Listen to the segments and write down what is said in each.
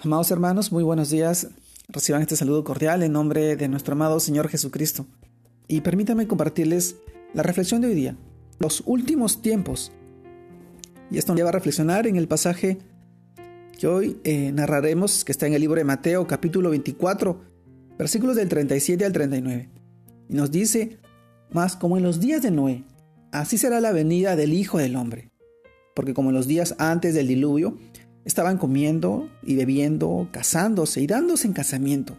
Amados hermanos, muy buenos días. Reciban este saludo cordial en nombre de nuestro amado Señor Jesucristo. Y permítanme compartirles la reflexión de hoy día, los últimos tiempos. Y esto nos lleva a reflexionar en el pasaje que hoy eh, narraremos, que está en el libro de Mateo capítulo 24, versículos del 37 al 39. Y nos dice, más como en los días de Noé, así será la venida del Hijo del Hombre. Porque como en los días antes del diluvio, Estaban comiendo y bebiendo, casándose y dándose en casamiento,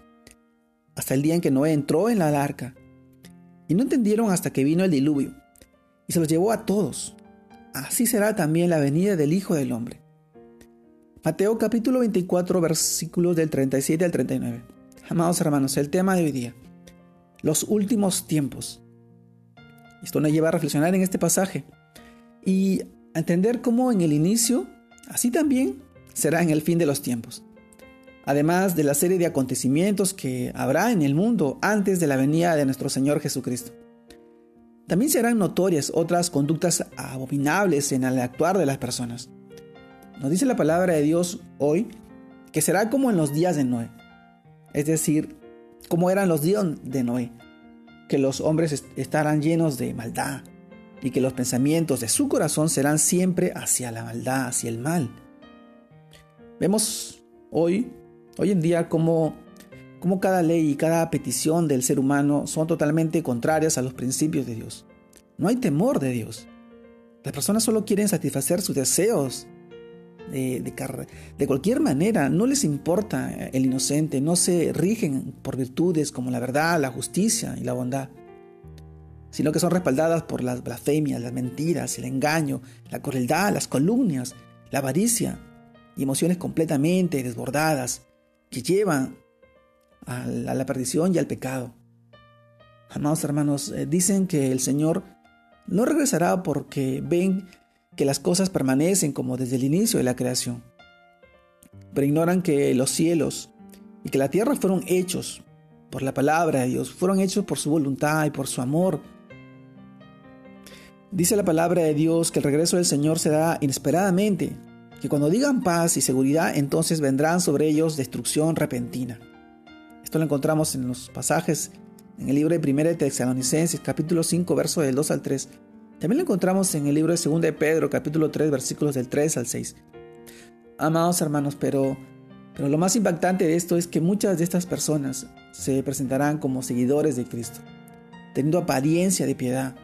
hasta el día en que Noé entró en la arca. Y no entendieron hasta que vino el diluvio, y se los llevó a todos. Así será también la venida del Hijo del Hombre. Mateo capítulo 24 versículos del 37 al 39. Amados hermanos, el tema de hoy día, los últimos tiempos. Esto nos lleva a reflexionar en este pasaje y a entender cómo en el inicio, así también será en el fin de los tiempos. Además de la serie de acontecimientos que habrá en el mundo antes de la venida de nuestro Señor Jesucristo. También serán notorias otras conductas abominables en el actuar de las personas. Nos dice la palabra de Dios hoy que será como en los días de Noé. Es decir, como eran los días de Noé. Que los hombres estarán llenos de maldad y que los pensamientos de su corazón serán siempre hacia la maldad, hacia el mal. Vemos hoy, hoy en día, cómo, cómo cada ley y cada petición del ser humano son totalmente contrarias a los principios de Dios. No hay temor de Dios. Las personas solo quieren satisfacer sus deseos de, de, de, cualquier manera. No les importa el inocente, no se rigen por virtudes como la verdad, la justicia y la bondad, sino que son respaldadas por las blasfemias, las mentiras, el engaño, la crueldad, las calumnias, la avaricia, y emociones completamente desbordadas que llevan a la, perdición y al pecado. Amados hermanos, eh, dicen que el Señor no regresará porque ven que las cosas permanecen como desde el inicio de la creación, pero ignoran que los cielos y que la tierra fueron hechos por la palabra de Dios, fueron hechos por su voluntad y por su amor. Dice la palabra de Dios que el regreso del Señor se da inesperadamente, que cuando digan paz y seguridad, entonces vendrán sobre ellos destrucción repentina. Esto lo encontramos en los pasajes en el libro de 1 de Tesalonicenses, capítulo 5, verso del 2 al 3. También lo encontramos en el libro de 2 de Pedro, capítulo 3, versículos del 3 al 6. Amados hermanos, pero, pero lo más impactante de esto es que muchas de estas personas se presentarán como seguidores de Cristo, teniendo apariencia de piedad,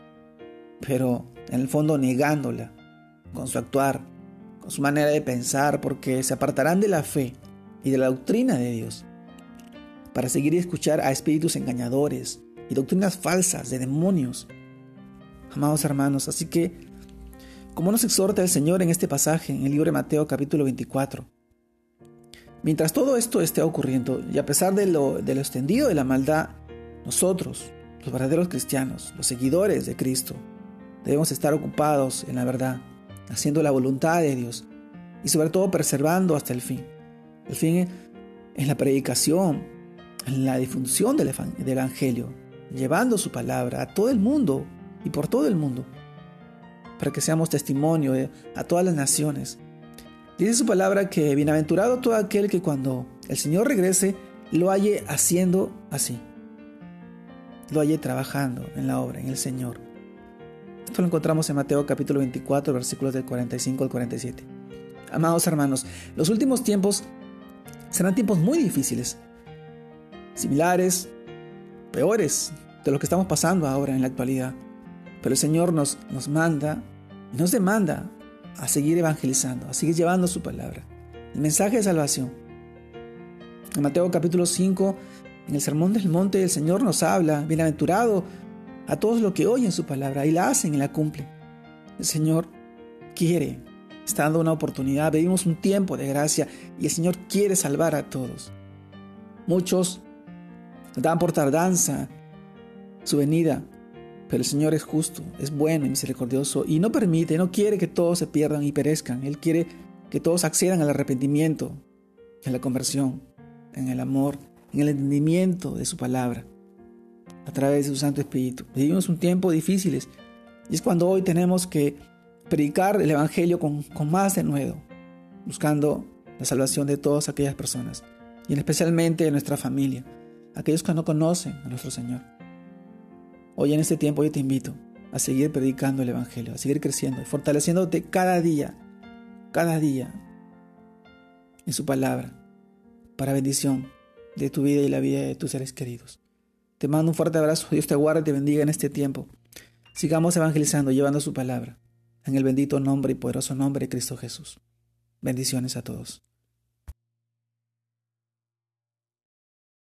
pero en el fondo negándola con su actuar, su manera de pensar, porque se apartarán de la fe y de la doctrina de Dios, para seguir y escuchar a espíritus engañadores y doctrinas falsas de demonios. Amados hermanos, así que, como nos exhorta el Señor en este pasaje, en el libro de Mateo capítulo 24, mientras todo esto esté ocurriendo, y a pesar de lo, de lo extendido de la maldad, nosotros, los verdaderos cristianos, los seguidores de Cristo, debemos estar ocupados en la verdad haciendo la voluntad de Dios y sobre todo preservando hasta el fin. El fin es la predicación, en la difusión del Evangelio, llevando su palabra a todo el mundo y por todo el mundo, para que seamos testimonio a todas las naciones. Dice su palabra que bienaventurado todo aquel que cuando el Señor regrese lo halle haciendo así, lo halle trabajando en la obra, en el Señor. Esto lo encontramos en Mateo capítulo 24, versículos del 45 al 47. Amados hermanos, los últimos tiempos serán tiempos muy difíciles, similares, peores de lo que estamos pasando ahora en la actualidad. Pero el Señor nos, nos manda y nos demanda a seguir evangelizando, a seguir llevando su palabra, el mensaje de salvación. En Mateo capítulo 5, en el Sermón del Monte, el Señor nos habla, bienaventurado a todos los que oyen su palabra y la hacen y la cumplen. El Señor quiere, está dando una oportunidad, vivimos un tiempo de gracia y el Señor quiere salvar a todos. Muchos dan por tardanza su venida, pero el Señor es justo, es bueno y misericordioso y no permite, no quiere que todos se pierdan y perezcan. Él quiere que todos accedan al arrepentimiento, en la conversión, en el amor, en el entendimiento de su palabra a través de su Santo Espíritu. Vivimos un tiempo difíciles y es cuando hoy tenemos que predicar el Evangelio con, con más denuedo, buscando la salvación de todas aquellas personas, y especialmente de nuestra familia, aquellos que no conocen a nuestro Señor. Hoy en este tiempo yo te invito a seguir predicando el Evangelio, a seguir creciendo y fortaleciéndote cada día, cada día en su palabra, para bendición de tu vida y la vida de tus seres queridos. Te mando un fuerte abrazo, Dios te guarde y te bendiga en este tiempo. Sigamos evangelizando, llevando su palabra, en el bendito nombre y poderoso nombre de Cristo Jesús. Bendiciones a todos.